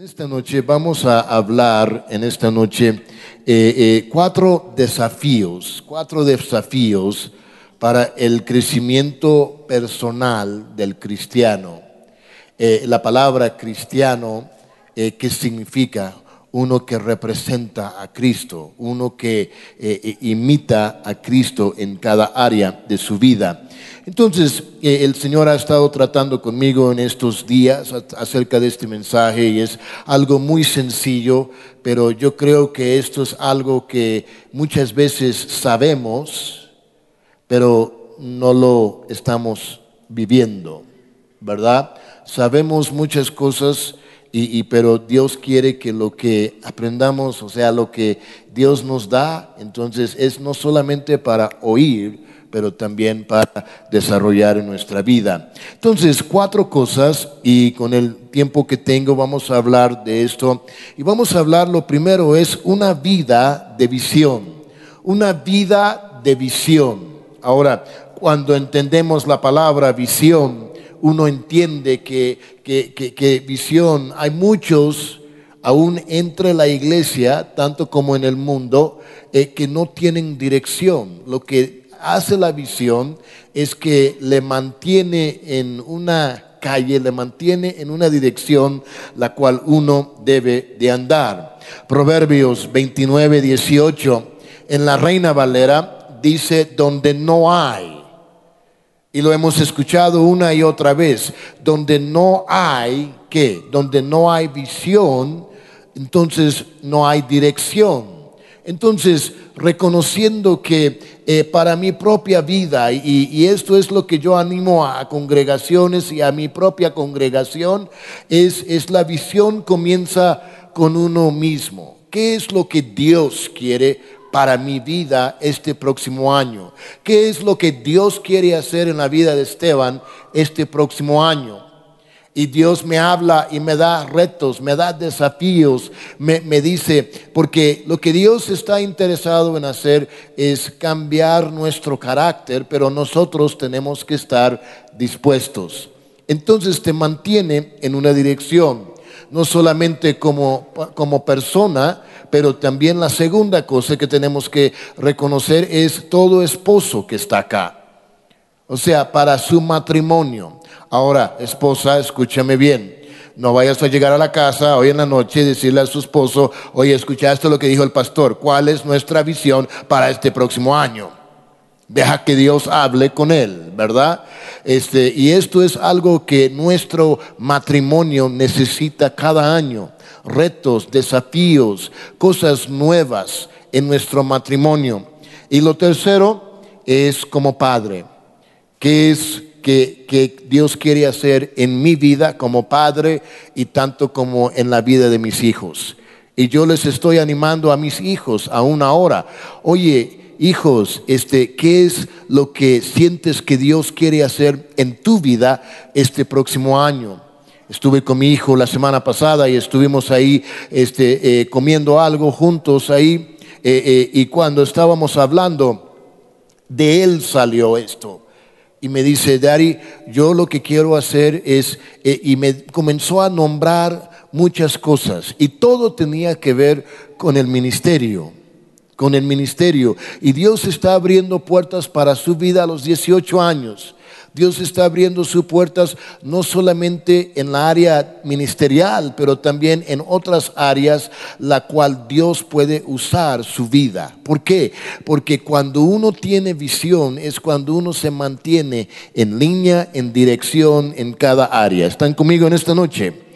En esta noche vamos a hablar, en esta noche, eh, eh, cuatro desafíos, cuatro desafíos para el crecimiento personal del cristiano. Eh, la palabra cristiano, ¿qué significa? Uno que representa a Cristo, uno que imita a Cristo en cada área de su vida. Entonces, eh, el Señor ha estado tratando conmigo en estos días acerca de este mensaje y es algo muy sencillo, pero yo creo que esto es algo que muchas veces sabemos, pero no lo estamos viviendo, ¿verdad? Sabemos muchas cosas, y, pero Dios quiere que lo que aprendamos, o sea, lo que Dios nos da, entonces es no solamente para oír, pero también para desarrollar en nuestra vida. Entonces, cuatro cosas y con el tiempo que tengo vamos a hablar de esto. Y vamos a hablar, lo primero es una vida de visión, una vida de visión. Ahora, cuando entendemos la palabra visión, uno entiende que, que, visión, hay muchos aún entre la iglesia, tanto como en el mundo, eh, que no tienen dirección. Lo que hace la visión es que le mantiene en una calle, le mantiene en una dirección la cual uno debe de andar. Proverbios 29, 18, en la Reina Valera dice, donde no hay, y lo hemos escuchado una y otra vez, donde no hay, ¿qué? Donde no hay visión, entonces no hay dirección. Entonces, reconociendo que eh, para mi propia vida, y, esto es lo que yo animo a, congregaciones y a mi propia congregación, es, es la visión comienza con uno mismo. ¿Qué es lo que Dios quiere para mi vida este próximo año? ¿Qué es lo que Dios quiere hacer en la vida de Esteban este próximo año? Y Dios me habla y me da retos, me da desafíos, me, dice, porque lo que Dios está interesado en hacer es cambiar nuestro carácter, pero nosotros tenemos que estar dispuestos. Entonces te mantiene en una dirección, no solamente como, como persona, pero también la segunda cosa que tenemos que reconocer es todo esposo que está acá. O sea, para su matrimonio. Ahora, esposa, escúchame bien. No vayas a llegar a la casa hoy en la noche y decirle a su esposo, oye, ¿escuchaste lo que dijo el pastor? ¿Cuál es nuestra visión para este próximo año? Deja que Dios hable con él, ¿verdad? Este, y esto es algo que nuestro matrimonio necesita cada año. Retos, desafíos, cosas nuevas en nuestro matrimonio. Y lo tercero es como padre, que es que, Dios quiere hacer en mi vida como padre y tanto como en la vida de mis hijos. Y yo les estoy animando a mis hijos aún ahora. Oye, hijos, este, ¿qué es lo que sientes que Dios quiere hacer en tu vida este próximo año? Estuve con mi hijo la semana pasada y estuvimos ahí este, eh, comiendo algo juntos ahí. Eh, eh, y cuando estábamos hablando, de él salió esto y me dice, Dari, yo lo que quiero hacer es, y me comenzó a nombrar muchas cosas, y todo tenía que ver con el ministerio, con el ministerio. Y Dios está abriendo puertas para su vida a los 18 años. Dios está abriendo sus puertas no solamente en la área ministerial, pero también en otras áreas la cual Dios puede usar su vida. ¿Por qué? Porque cuando uno tiene visión es cuando uno se mantiene en línea, en dirección en cada área. ¿Están conmigo en esta noche?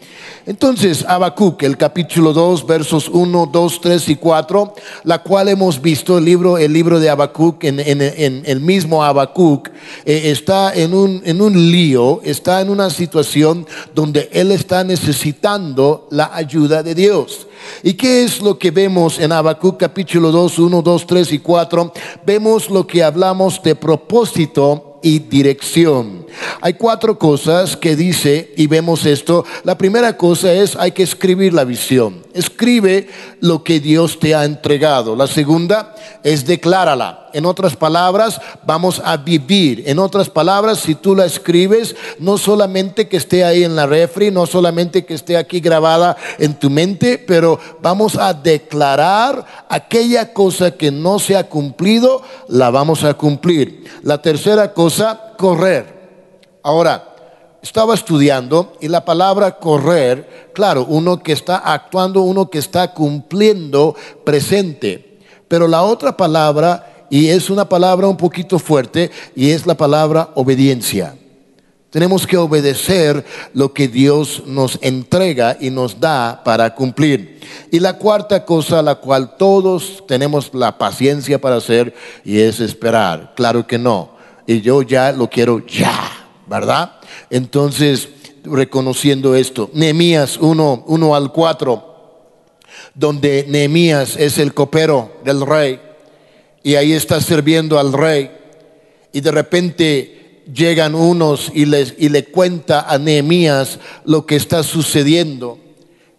Entonces, Habacuc, el capítulo 2, versos 1, 2, 3 y 4, la cual hemos visto, el libro, el libro de Habacuc, en, el mismo Habacuc, eh, está en un, en un lío, está en una situación donde él está necesitando la ayuda de Dios. ¿Y qué es lo que vemos en Habacuc capítulo 2, 1, 2, 3 y 4? Vemos lo que hablamos de propósito y dirección. Hay cuatro cosas que dice, y vemos esto. La primera cosa es, hay que escribir la visión. Escribe lo que Dios te ha entregado. La segunda es declárala. En otras palabras, vamos a vivir. En otras palabras, si tú la escribes, no solamente que esté ahí en la refri, no solamente que esté aquí grabada en tu mente, pero vamos a declarar aquella cosa que no se ha cumplido, la vamos a cumplir. La tercera cosa, correr. Ahora, estaba estudiando y la palabra correr, claro, uno que está actuando, uno que está cumpliendo presente. Pero la otra palabra, y es una palabra un poquito fuerte, y es la palabra obediencia. Tenemos que obedecer lo que Dios nos entrega y nos da para cumplir. Y la cuarta cosa, la cual todos tenemos la paciencia para hacer, y es esperar. Claro que no. Y yo ya lo quiero ya, ¿verdad? Entonces, reconociendo esto, Nehemías 1, 1 al 4, donde Nehemías es el copero del rey y ahí está sirviendo al rey y de repente llegan unos y, les, y le cuenta a Nehemías lo que está sucediendo.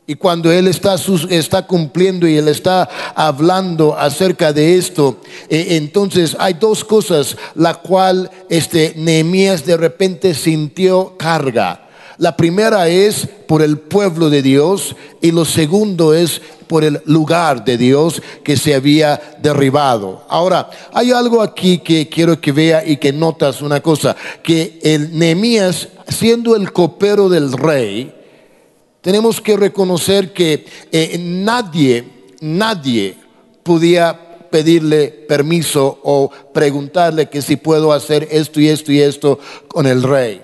Y cuando él está, cumpliendo y él está hablando acerca de esto, eh, entonces hay dos cosas, la cual este Nehemías de repente sintió carga. La primera es por el pueblo de Dios y lo segundo es por el lugar de Dios que se había derribado. Ahora, hay algo aquí que quiero que vea y que notas una cosa, que el Nehemías siendo el copero del rey, tenemos que reconocer que eh, nadie, nadie podía pedirle permiso o preguntarle que si puedo hacer esto y esto y esto con el rey.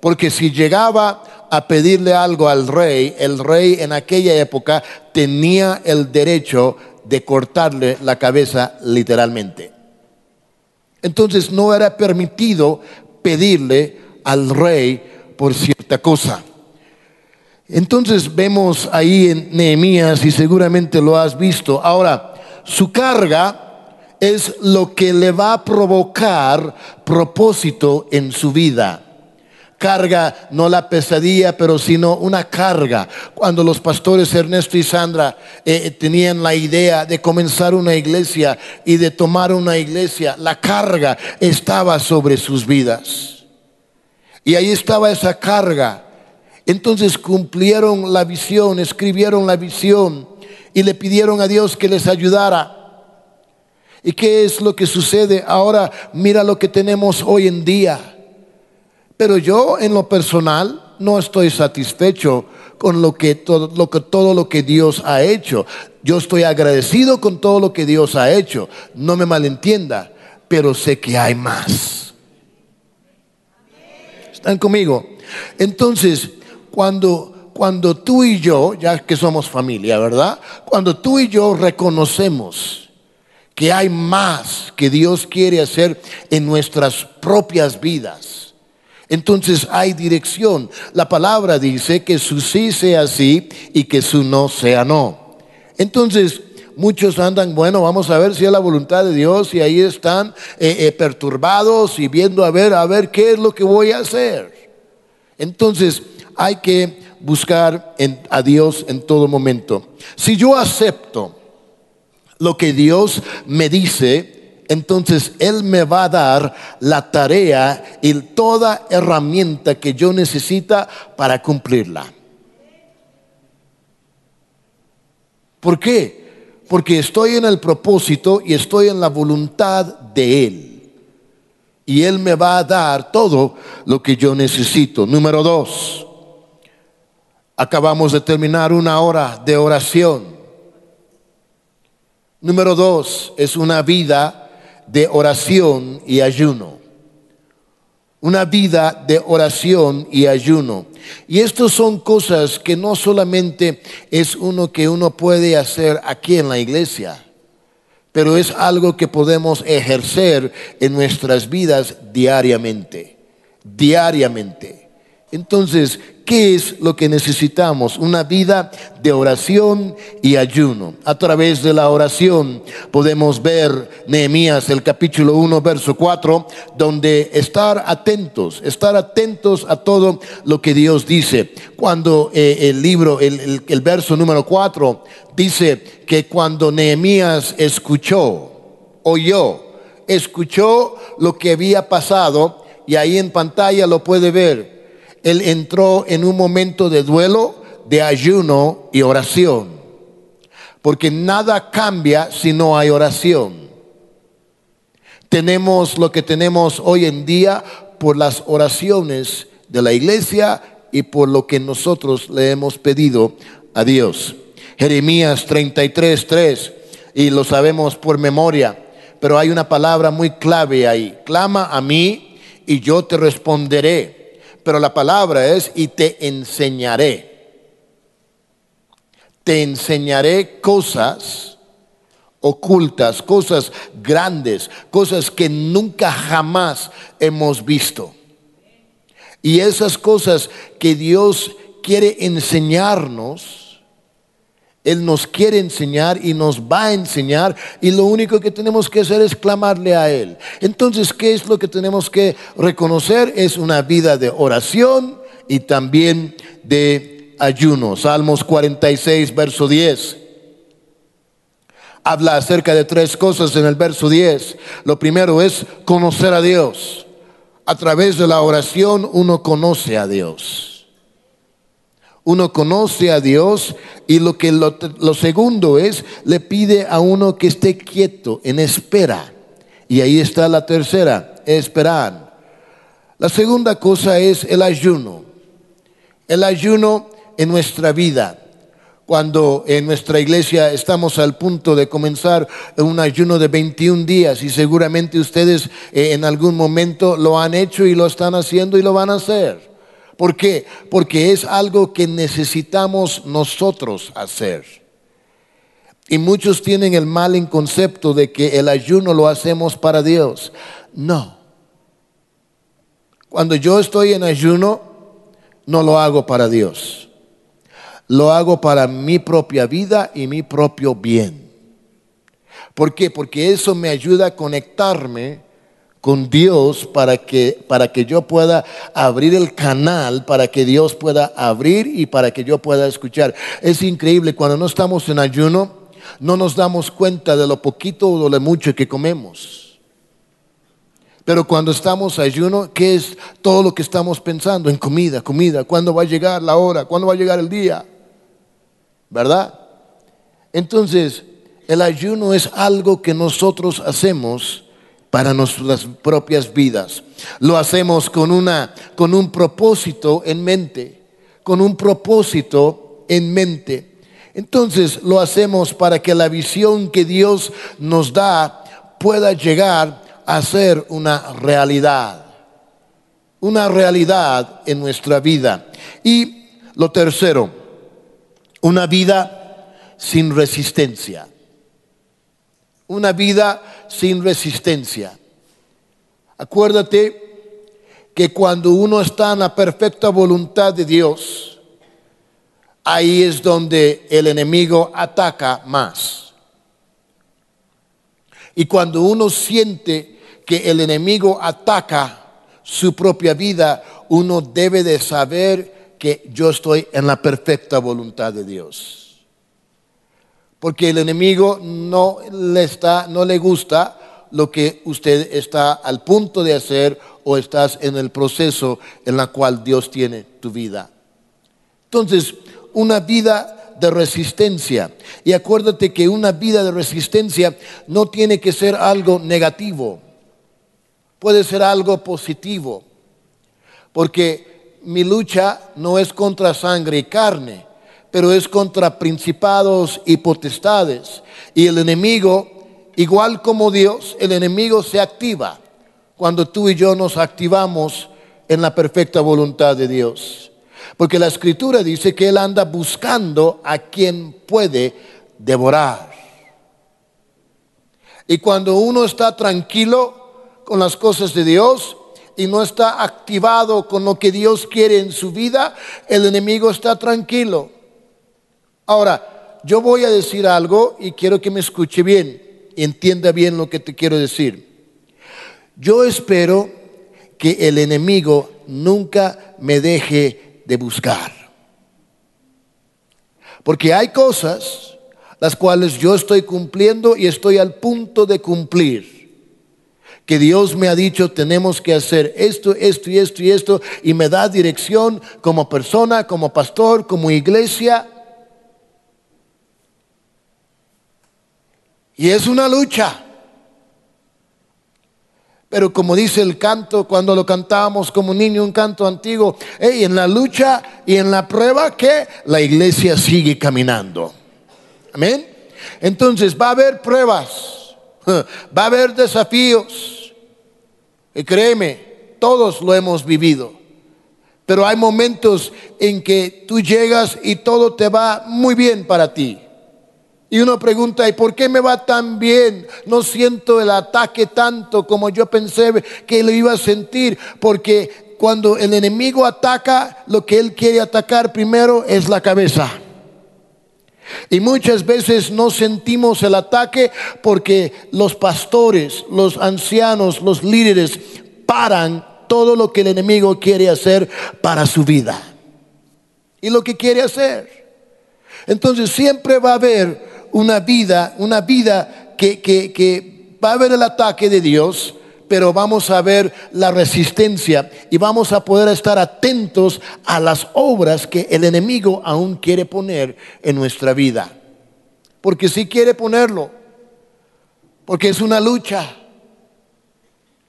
Porque si llegaba a pedirle algo al rey, el rey en aquella época tenía el derecho de cortarle la cabeza literalmente. Entonces no era permitido pedirle al rey por cierta cosa. Entonces vemos ahí en Nehemías y seguramente lo has visto. Ahora, su carga es lo que le va a provocar propósito en su vida. Carga, no la pesadilla, pero sino una carga. Cuando los pastores Ernesto y Sandra eh, tenían la idea de comenzar una iglesia y de tomar una iglesia, la carga estaba sobre sus vidas. Y ahí estaba esa carga entonces cumplieron la visión, escribieron la visión y le pidieron a Dios que les ayudara. ¿Y qué es lo que sucede? Ahora mira lo que tenemos hoy en día. Pero yo en lo personal no estoy satisfecho con lo que todo lo que todo lo que Dios ha hecho. Yo estoy agradecido con todo lo que Dios ha hecho. No me malentienda, pero sé que hay más. ¿Están conmigo? Entonces, cuando, cuando tú y yo, ya que somos familia, ¿verdad? Cuando tú y yo reconocemos que hay más que Dios quiere hacer en nuestras propias vidas. Entonces hay dirección. La palabra dice que su sí sea sí y que su no sea no. Entonces, muchos andan, bueno, vamos a ver si es la voluntad de Dios y ahí están eh, eh, perturbados y viendo a ver, a ver qué es lo que voy a hacer. Entonces, hay que buscar a Dios en todo momento. Si yo acepto lo que Dios me dice, entonces Él me va a dar la tarea y toda herramienta que yo necesita para cumplirla. ¿Por qué? Porque estoy en el propósito y estoy en la voluntad de Él. Y Él me va a dar todo lo que yo necesito. Número dos, Acabamos de terminar una hora de oración. Número dos es una vida de oración y ayuno. Una vida de oración y ayuno. Y estas son cosas que no solamente es uno que uno puede hacer aquí en la iglesia, pero es algo que podemos ejercer en nuestras vidas diariamente. Diariamente. Entonces, ¿Qué es lo que necesitamos? Una vida de oración y ayuno. A través de la oración podemos ver Nehemías, el capítulo 1, verso 4, donde estar atentos, estar atentos a todo lo que Dios dice. Cuando eh, el libro, el, el verso número 4, dice que cuando Nehemías escuchó, oyó, escuchó lo que había pasado y ahí en pantalla lo puede ver. Él entró en un momento de duelo, de ayuno y oración. Porque nada cambia si no hay oración. Tenemos lo que tenemos hoy en día por las oraciones de la iglesia y por lo que nosotros le hemos pedido a Dios. Jeremías 33, 3, y lo sabemos por memoria, pero hay una palabra muy clave ahí. Clama a mí y yo te responderé. Pero la palabra es y te enseñaré. Te enseñaré cosas ocultas, cosas grandes, cosas que nunca jamás hemos visto. Y esas cosas que Dios quiere enseñarnos, él nos quiere enseñar y nos va a enseñar y lo único que tenemos que hacer es clamarle a Él. Entonces, ¿qué es lo que tenemos que reconocer? Es una vida de oración y también de ayuno. Salmos 46, verso 10. Habla acerca de tres cosas en el verso 10. Lo primero es conocer a Dios. A través de la oración uno conoce a Dios. Uno conoce a Dios y lo que lo, segundo es le pide a uno que esté quieto en espera. Y ahí está la tercera, esperar. La segunda cosa es el ayuno. El ayuno en nuestra vida. Cuando en nuestra iglesia estamos al punto de comenzar un ayuno de 21 días y seguramente ustedes eh, en algún momento lo han hecho y lo están haciendo y lo van a hacer. ¿Por qué? Porque es algo que necesitamos nosotros hacer. Y muchos tienen el mal en concepto de que el ayuno lo hacemos para Dios. No. Cuando yo estoy en ayuno, no lo hago para Dios. Lo hago para mi propia vida y mi propio bien. ¿Por qué? Porque eso me ayuda a conectarme con Dios para que, para que yo pueda abrir el canal, para que Dios pueda abrir y para que yo pueda escuchar. Es increíble, cuando no estamos en ayuno, no nos damos cuenta de lo poquito o de lo mucho que comemos. Pero cuando estamos ayuno, ¿qué es todo lo que estamos pensando? En comida, comida. ¿Cuándo va a llegar la hora? ¿Cuándo va a llegar el día? ¿Verdad? Entonces, el ayuno es algo que nosotros hacemos para nuestras propias vidas. Lo hacemos con, una, con un propósito en mente, con un propósito en mente. Entonces lo hacemos para que la visión que Dios nos da pueda llegar a ser una realidad, una realidad en nuestra vida. Y lo tercero, una vida sin resistencia una vida sin resistencia. Acuérdate que cuando uno está en la perfecta voluntad de Dios, ahí es donde el enemigo ataca más. Y cuando uno siente que el enemigo ataca su propia vida, uno debe de saber que yo estoy en la perfecta voluntad de Dios porque el enemigo no le está, no le gusta lo que usted está al punto de hacer o estás en el proceso en la cual Dios tiene tu vida. Entonces, una vida de resistencia. Y acuérdate que una vida de resistencia no tiene que ser algo negativo, puede ser algo positivo, porque mi lucha no es contra sangre y carne, pero es contra principados y potestades. Y el enemigo, igual como Dios, el enemigo se activa cuando tú y yo nos activamos en la perfecta voluntad de Dios. Porque la escritura dice que Él anda buscando a quien puede devorar. Y cuando uno está tranquilo con las cosas de Dios y no está activado con lo que Dios quiere en su vida, el enemigo está tranquilo. Ahora, yo voy a decir algo y quiero que me escuche bien, entienda bien lo que te quiero decir. Yo espero que el enemigo nunca me deje de buscar. Porque hay cosas las cuales yo estoy cumpliendo y estoy al punto de cumplir. que Dios me ha dicho tenemos que hacer esto, esto y esto y esto, y me da dirección como persona, como pastor, como iglesia. Y es una lucha. Pero como dice el canto, cuando lo cantábamos como niño, un canto antiguo, en la lucha y en la prueba que la iglesia sigue caminando. Amén. Entonces va a haber pruebas, va a haber desafíos. Y créeme, todos lo hemos vivido. Pero hay momentos en que tú llegas y todo te va muy bien para ti. Y uno pregunta, ¿y por qué me va tan bien? No siento el ataque tanto como yo pensé que lo iba a sentir. Porque cuando el enemigo ataca, lo que él quiere atacar primero es la cabeza. Y muchas veces no sentimos el ataque porque los pastores, los ancianos, los líderes paran todo lo que el enemigo quiere hacer para su vida. Y lo que quiere hacer. Entonces siempre va a haber una vida, una vida que, que, va a haber el ataque de Dios, pero vamos a ver la resistencia y vamos a poder estar atentos a las obras que el enemigo aún quiere poner en nuestra vida. Porque si quiere ponerlo, porque es una lucha,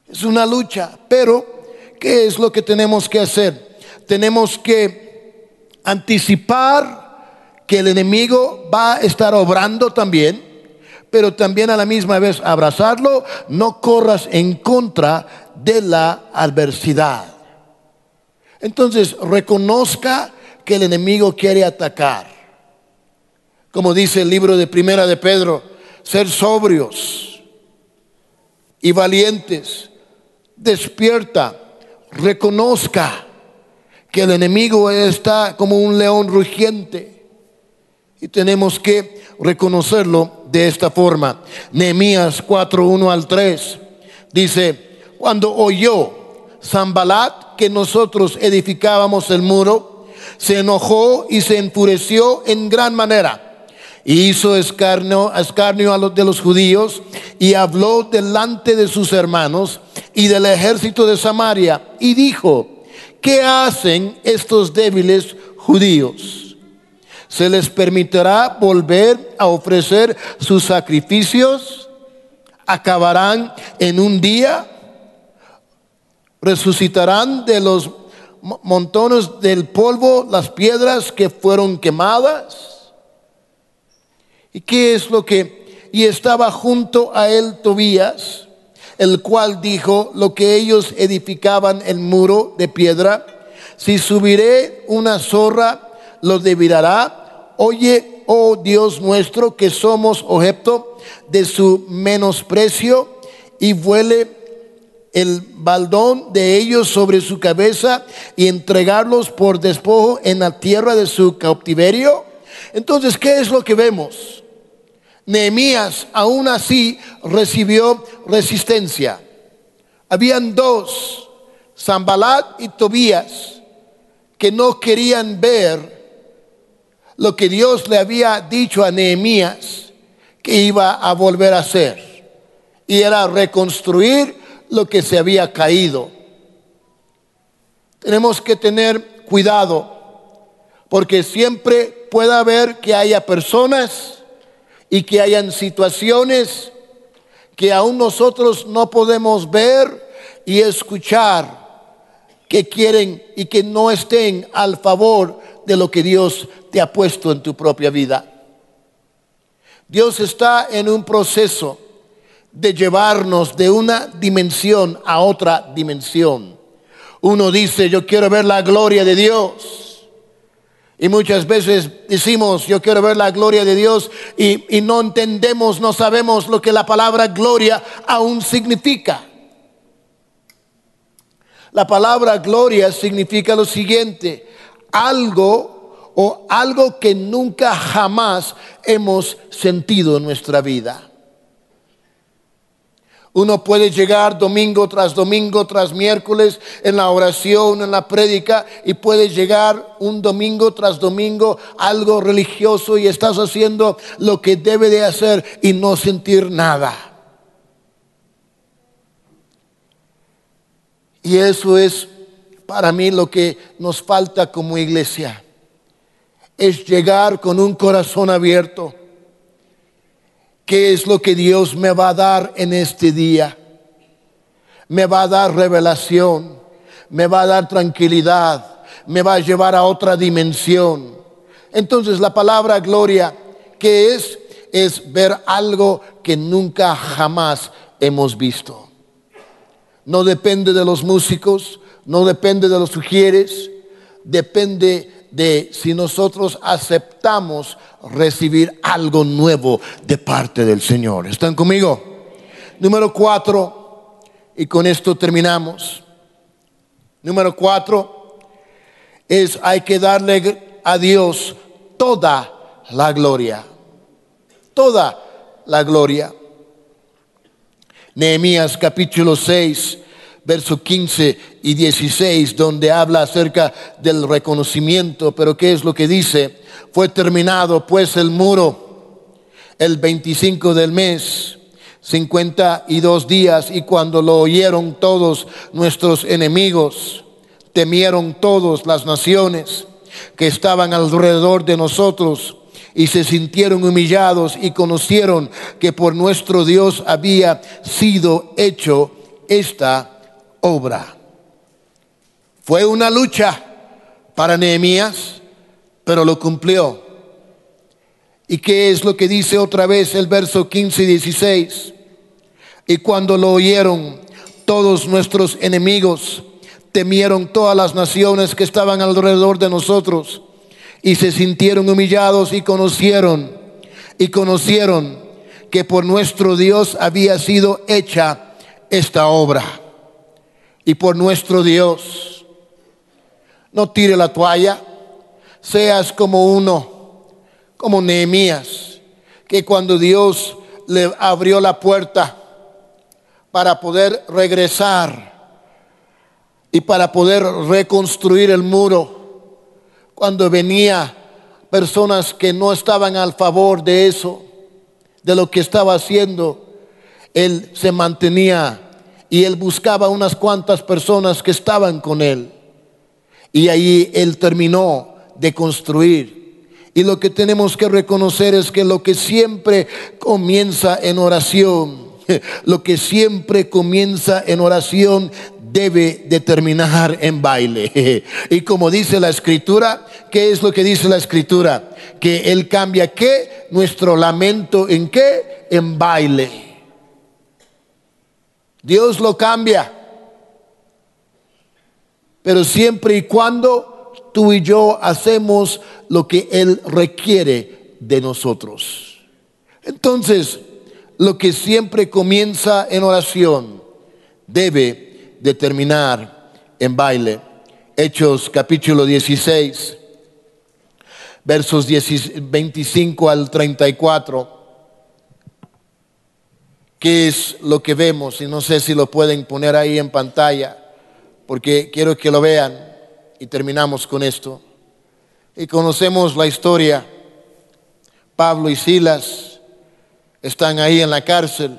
es una lucha, pero ¿qué es lo que tenemos que hacer? Tenemos que anticipar que el enemigo va a estar obrando también, pero también a la misma vez abrazarlo, no corras en contra de la adversidad. Entonces, reconozca que el enemigo quiere atacar. Como dice el libro de Primera de Pedro, ser sobrios y valientes. Despierta, reconozca que el enemigo está como un león rugiente y tenemos que reconocerlo de esta forma. Nehemías 4, 1 al 3 dice, cuando oyó Zambalat que nosotros edificábamos el muro, se enojó y se enfureció en gran manera. Y hizo escarnio, escarnio a los de los judíos y habló delante de sus hermanos y del ejército de Samaria y dijo, ¿qué hacen estos débiles judíos? Se les permitirá volver a ofrecer sus sacrificios, acabarán en un día, resucitarán de los montones del polvo las piedras que fueron quemadas. ¿Y qué es lo que? Y estaba junto a él Tobías, el cual dijo lo que ellos edificaban el muro de piedra, si subiré una zorra, lo devirará Oye, oh Dios nuestro, que somos objeto de su menosprecio y vuele el baldón de ellos sobre su cabeza y entregarlos por despojo en la tierra de su cautiverio. Entonces, ¿qué es lo que vemos? Nehemías aún así recibió resistencia. Habían dos, Zambalat y Tobías, que no querían ver lo que Dios le había dicho a Nehemías que iba a volver a hacer. Y era reconstruir lo que se había caído. Tenemos que tener cuidado porque siempre puede haber que haya personas y que hayan situaciones que aún nosotros no podemos ver y escuchar que quieren y que no estén al favor de lo que Dios te ha puesto en tu propia vida. Dios está en un proceso de llevarnos de una dimensión a otra dimensión. Uno dice, yo quiero ver la gloria de Dios. Y muchas veces decimos, yo quiero ver la gloria de Dios y, no entendemos, no sabemos lo que la palabra gloria aún significa. La palabra gloria significa lo siguiente, algo o algo que nunca jamás hemos sentido en nuestra vida. Uno puede llegar domingo tras domingo, tras miércoles, en la oración, en la prédica, y puede llegar un domingo tras domingo algo religioso y estás haciendo lo que debe de hacer y no sentir nada. Y eso es para mí lo que nos falta como iglesia. Es llegar con un corazón abierto. ¿Qué es lo que Dios me va a dar en este día? Me va a dar revelación, me va a dar tranquilidad, me va a llevar a otra dimensión. Entonces la palabra gloria, ¿qué es? Es ver algo que nunca jamás hemos visto. No depende de los músicos, no depende de los sugieres, depende de si nosotros aceptamos recibir algo nuevo de parte del Señor. ¿Están conmigo? Número cuatro, y con esto terminamos. Número cuatro es hay que darle a Dios toda la gloria. Toda la gloria. Nehemías capítulo 6, verso 15 y 16, donde habla acerca del reconocimiento, pero ¿qué es lo que dice? Fue terminado pues el muro el 25 del mes, 52 días, y cuando lo oyeron todos nuestros enemigos, temieron todas las naciones que estaban alrededor de nosotros y se sintieron humillados y conocieron que por nuestro Dios había sido hecho esta obra. Fue una lucha para Nehemías, pero lo cumplió. ¿Y qué es lo que dice otra vez el verso 15 y 16? Y cuando lo oyeron todos nuestros enemigos, temieron todas las naciones que estaban alrededor de nosotros y se sintieron humillados y conocieron y conocieron que por nuestro Dios había sido hecha esta obra. Y por nuestro Dios, no tire la toalla, seas como uno, como Nehemías, que cuando Dios le abrió la puerta para poder regresar y para poder reconstruir el muro, cuando venía personas que no estaban al favor de eso, de lo que estaba haciendo, él se mantenía y él buscaba unas cuantas personas que estaban con él. Y ahí él terminó de construir. Y lo que tenemos que reconocer es que lo que siempre comienza en oración, lo que siempre comienza en oración debe de terminar en baile. Y como dice la escritura, ¿qué es lo que dice la escritura? Que Él cambia qué? Nuestro lamento en qué? En baile. Dios lo cambia. Pero siempre y cuando tú y yo hacemos lo que Él requiere de nosotros. Entonces, lo que siempre comienza en oración debe de terminar en baile. Hechos capítulo 16, versos 25 al 34. ¿Qué es lo que vemos? Y no sé si lo pueden poner ahí en pantalla, porque quiero que lo vean y terminamos con esto. Y conocemos la historia. Pablo y Silas están ahí en la cárcel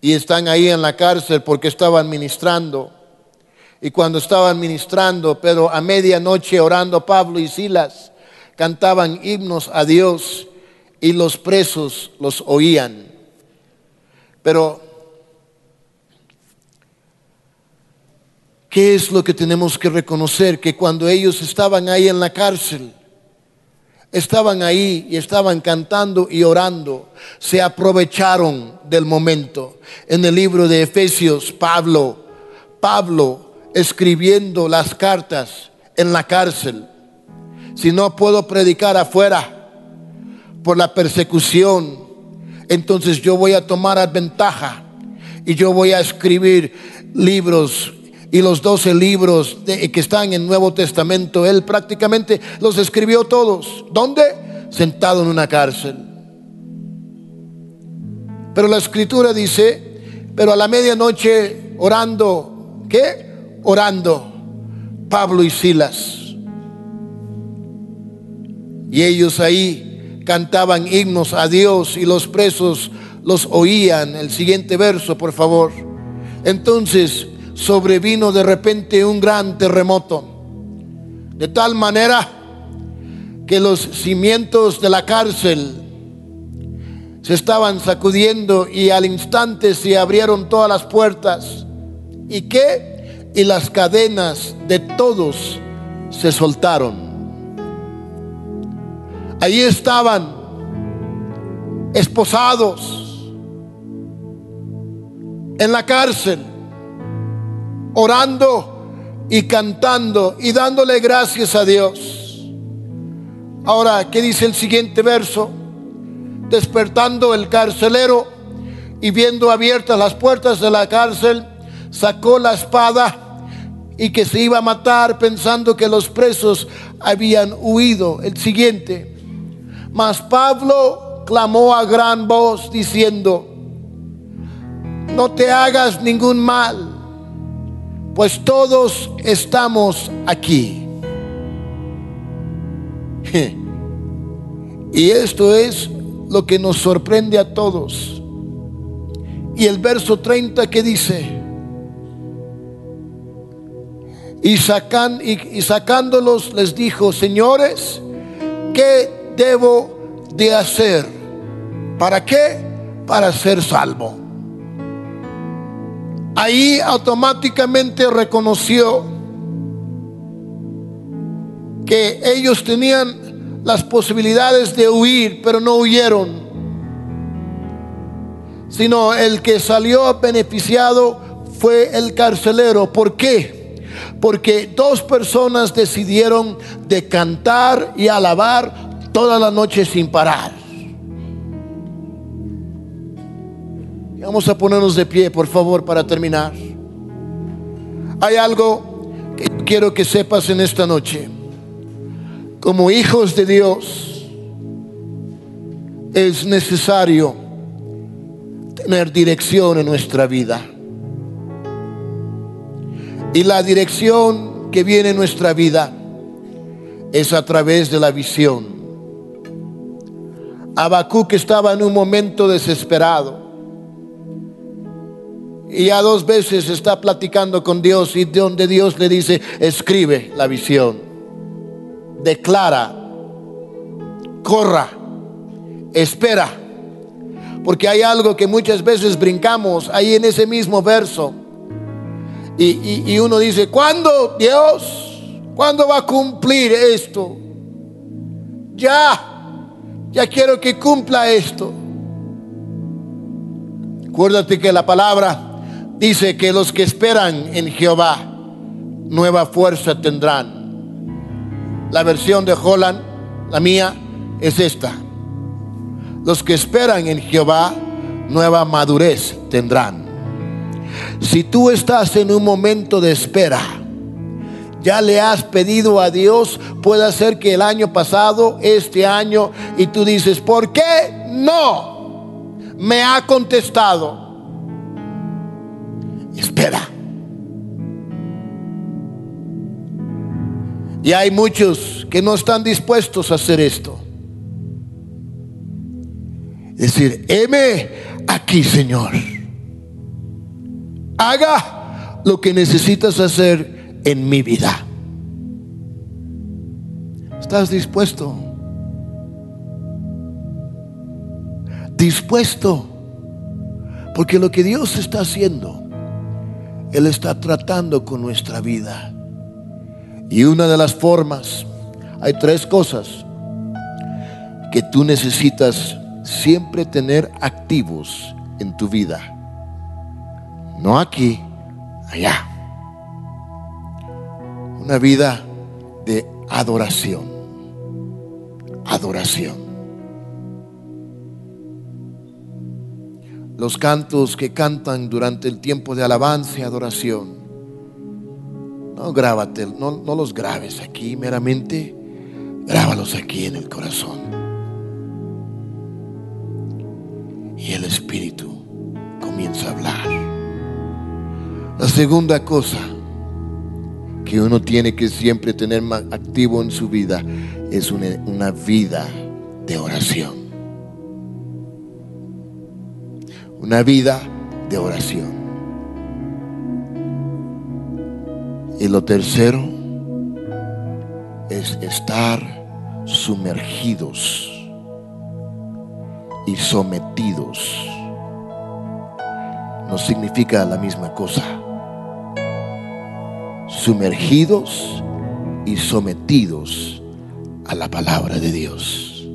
y están ahí en la cárcel porque estaban ministrando. Y cuando estaban ministrando, pero a medianoche orando Pablo y Silas, cantaban himnos a Dios y los presos los oían. Pero, ¿qué es lo que tenemos que reconocer? Que cuando ellos estaban ahí en la cárcel, estaban ahí y estaban cantando y orando, se aprovecharon del momento. En el libro de Efesios, Pablo, Pablo escribiendo las cartas en la cárcel. Si no puedo predicar afuera por la persecución, entonces yo voy a tomar ventaja y yo voy a escribir libros y los doce libros que están en Nuevo Testamento, él prácticamente los escribió todos. ¿Dónde? Sentado en una cárcel. Pero la escritura dice, pero a la medianoche orando, ¿qué? Orando Pablo y Silas. Y ellos ahí cantaban himnos a Dios y los presos los oían. El siguiente verso, por favor. Entonces sobrevino de repente un gran terremoto. De tal manera que los cimientos de la cárcel se estaban sacudiendo y al instante se abrieron todas las puertas. ¿Y qué? Y las cadenas de todos se soltaron. Allí estaban esposados en la cárcel, orando y cantando y dándole gracias a Dios. Ahora, ¿qué dice el siguiente verso? despertando el carcelero y viendo abiertas las puertas de la cárcel, sacó la espada y que se iba a matar pensando que los presos habían huido. El siguiente, mas Pablo clamó a gran voz diciendo, no te hagas ningún mal, pues todos estamos aquí. Y esto es lo que nos sorprende a todos. Y el verso 30 que dice, y, sacan, y, sacándolos les dijo, señores, ¿qué debo de hacer? ¿Para qué? Para ser salvo. Ahí automáticamente reconoció que ellos tenían las posibilidades de huir, pero no huyeron. Sino el que salió beneficiado fue el carcelero. ¿Por qué? Porque dos personas decidieron de cantar y alabar toda la noche sin parar. Vamos a ponernos de pie, por favor, para terminar. Hay algo que quiero que sepas en esta noche como hijos de Dios, es necesario tener dirección en nuestra vida. Y la dirección que viene en nuestra vida es a través de la visión. Habacuc estaba en un momento desesperado. Y ya dos veces está platicando con Dios y donde Dios le dice, escribe la visión declara, corra, espera. Porque hay algo que muchas veces brincamos ahí en ese mismo verso. Y, uno dice, ¿cuándo Dios? ¿Cuándo va a cumplir esto? Ya, ya quiero que cumpla esto. Acuérdate que la palabra dice que los que esperan en Jehová nueva fuerza tendrán. La versión de Holland, la mía, es esta. Los que esperan en Jehová, nueva madurez tendrán. Si tú estás en un momento de espera, ya le has pedido a Dios, puede ser que el año pasado, este año, y tú dices, ¿por qué no me ha contestado? Espera. Y hay muchos que no están dispuestos a hacer esto. Es decir, heme aquí, Señor. Haga lo que necesitas hacer en mi vida. ¿Estás dispuesto? Dispuesto. Porque lo que Dios está haciendo, Él está tratando con nuestra vida. Y una de las formas, hay tres cosas que tú necesitas siempre tener activos en tu vida. No aquí, allá. Una vida de adoración. Adoración. Los cantos que cantan durante el tiempo de alabanza y adoración no grábate, no, no los grabes aquí meramente, grábalos aquí en el corazón. Y el Espíritu comienza a hablar. La segunda cosa que uno tiene que siempre tener más activo en su vida es una, una vida de oración. Una vida de oración. Y lo tercero es estar sumergidos y sometidos. No significa la misma cosa. Sumergidos y sometidos a la palabra de Dios.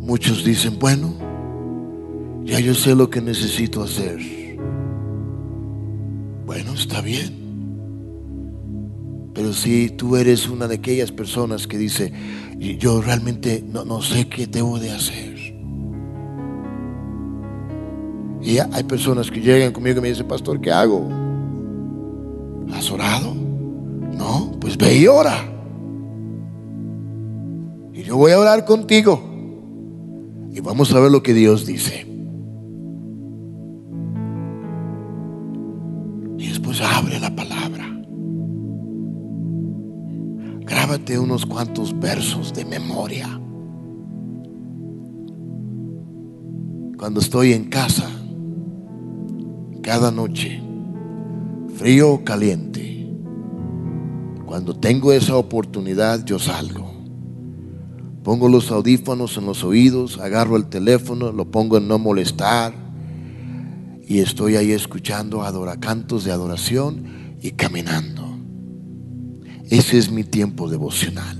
Muchos dicen, bueno, ya yo sé lo que necesito hacer. Bueno, está bien. Pero si tú eres una de aquellas personas que dice, yo realmente no, no sé qué debo de hacer. Y hay personas que llegan conmigo y me dicen, pastor, ¿qué hago? ¿Has orado? No, pues ve y ora. Y yo voy a orar contigo. Y vamos a ver lo que Dios dice. Y después abre la palabra. Grábate unos cuantos versos de memoria. Cuando estoy en casa, cada noche, frío o caliente, cuando tengo esa oportunidad, yo salgo. Pongo los audífonos en los oídos, agarro el teléfono, lo pongo en no molestar y estoy ahí escuchando cantos de adoración y caminando. Ese es mi tiempo devocional.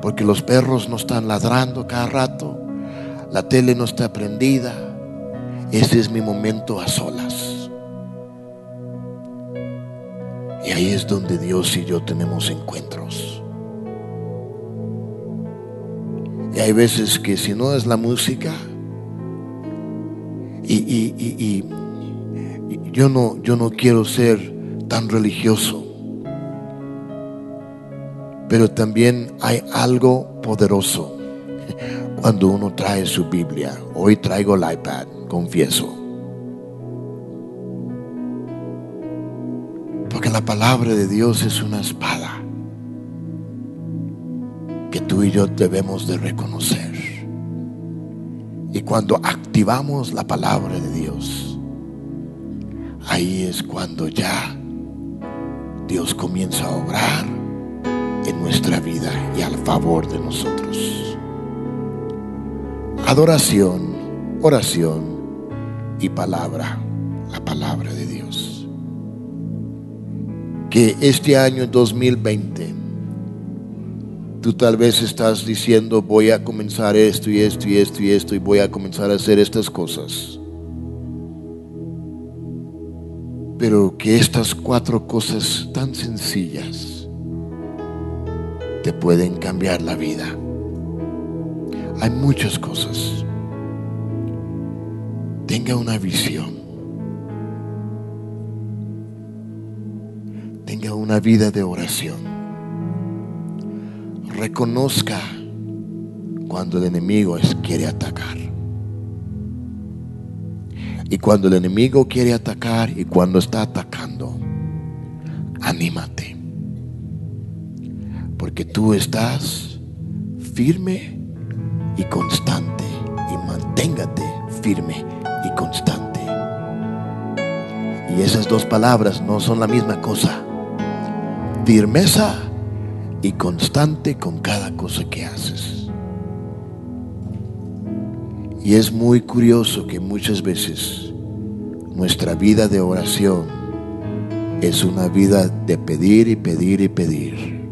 Porque los perros no están ladrando cada rato, la tele no está prendida. Ese es mi momento a solas. Y ahí es donde Dios y yo tenemos encuentros. Y hay veces que si no es la música, y, yo, no, yo no quiero ser tan religioso, pero también hay algo poderoso cuando uno trae su Biblia. Hoy traigo el iPad, confieso. Porque la palabra de Dios es una espada que tú y yo debemos de reconocer. Y cuando activamos la palabra de Dios, ahí es cuando ya Dios comienza a obrar en nuestra vida y al favor de nosotros. Adoración, oración palabra, la palabra de Dios. Que este año 2020 Tú tal vez estás diciendo, voy a comenzar esto y esto y esto y esto y voy a comenzar a hacer estas cosas. Pero que estas cuatro cosas tan sencillas te pueden cambiar la vida. Hay muchas cosas. Tenga una visión. Tenga una vida de oración reconozca cuando el enemigo quiere atacar. Y cuando el enemigo quiere atacar y cuando está atacando, anímate. Porque tú estás firme y constante. Y manténgate firme y constante. Y esas dos palabras no son la misma cosa. Firmeza y constante con cada cosa que haces. Y es muy curioso que muchas veces nuestra vida de oración es una vida de pedir y pedir y pedir.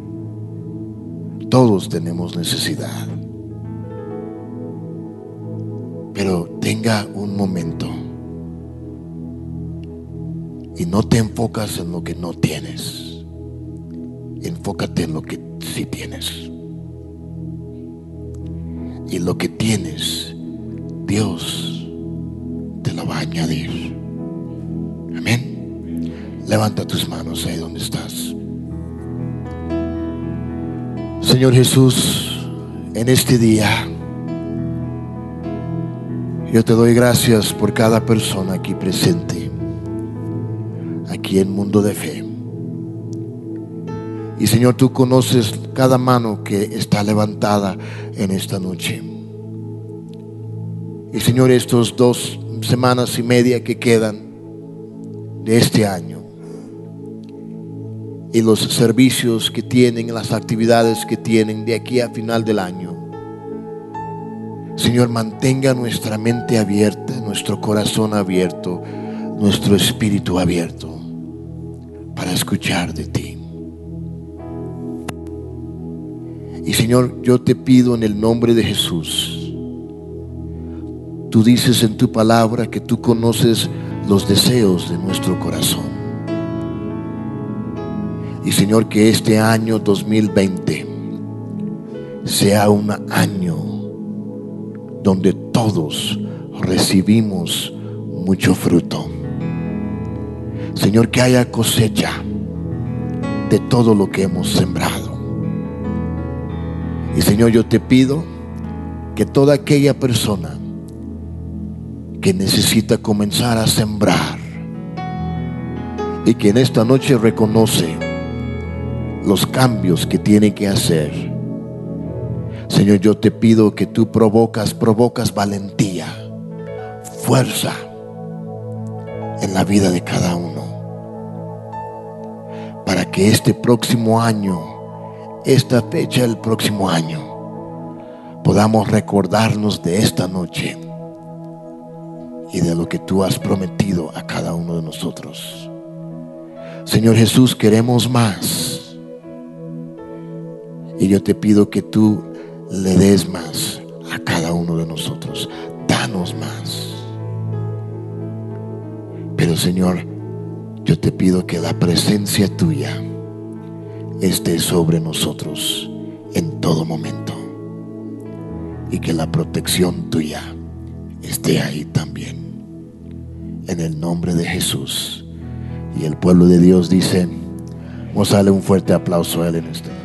Todos tenemos necesidad. Pero tenga un momento y no te enfocas en lo que no tienes enfócate en lo que sí tienes. Y lo que tienes, Dios te lo va a añadir. Amén. Levanta tus manos ahí donde estás. Señor Jesús, en este día, yo te doy gracias por cada persona aquí presente, aquí en Mundo de Fe. Y Señor, tú conoces cada mano que está levantada en esta noche. Y Señor, estos dos semanas y media que quedan de este año y los servicios que tienen, las actividades que tienen de aquí a final del año. Señor, mantenga nuestra mente abierta, nuestro corazón abierto, nuestro espíritu abierto para escuchar de ti. Y Señor, yo te pido en el nombre de Jesús, tú dices en tu palabra que tú conoces los deseos de nuestro corazón. Y Señor, que este año 2020 sea un año donde todos recibimos mucho fruto. Señor, que haya cosecha de todo lo que hemos sembrado. Y Señor, yo te pido que toda aquella persona que necesita comenzar a sembrar y que en esta noche reconoce los cambios que tiene que hacer. Señor, yo te pido que tú provocas, provocas valentía, fuerza en la vida de cada uno. Para que este próximo año, esta fecha del próximo año, podamos recordarnos de esta noche y de lo que tú has prometido a cada uno de nosotros. Señor Jesús, queremos más. Y yo te pido que tú le des más a cada uno de nosotros. Danos más. Pero Señor, yo te pido que la presencia tuya esté sobre nosotros en todo momento. Y que la protección tuya esté ahí también. En el nombre de Jesús. Y el pueblo de Dios dice, vamos a un fuerte aplauso a Él en este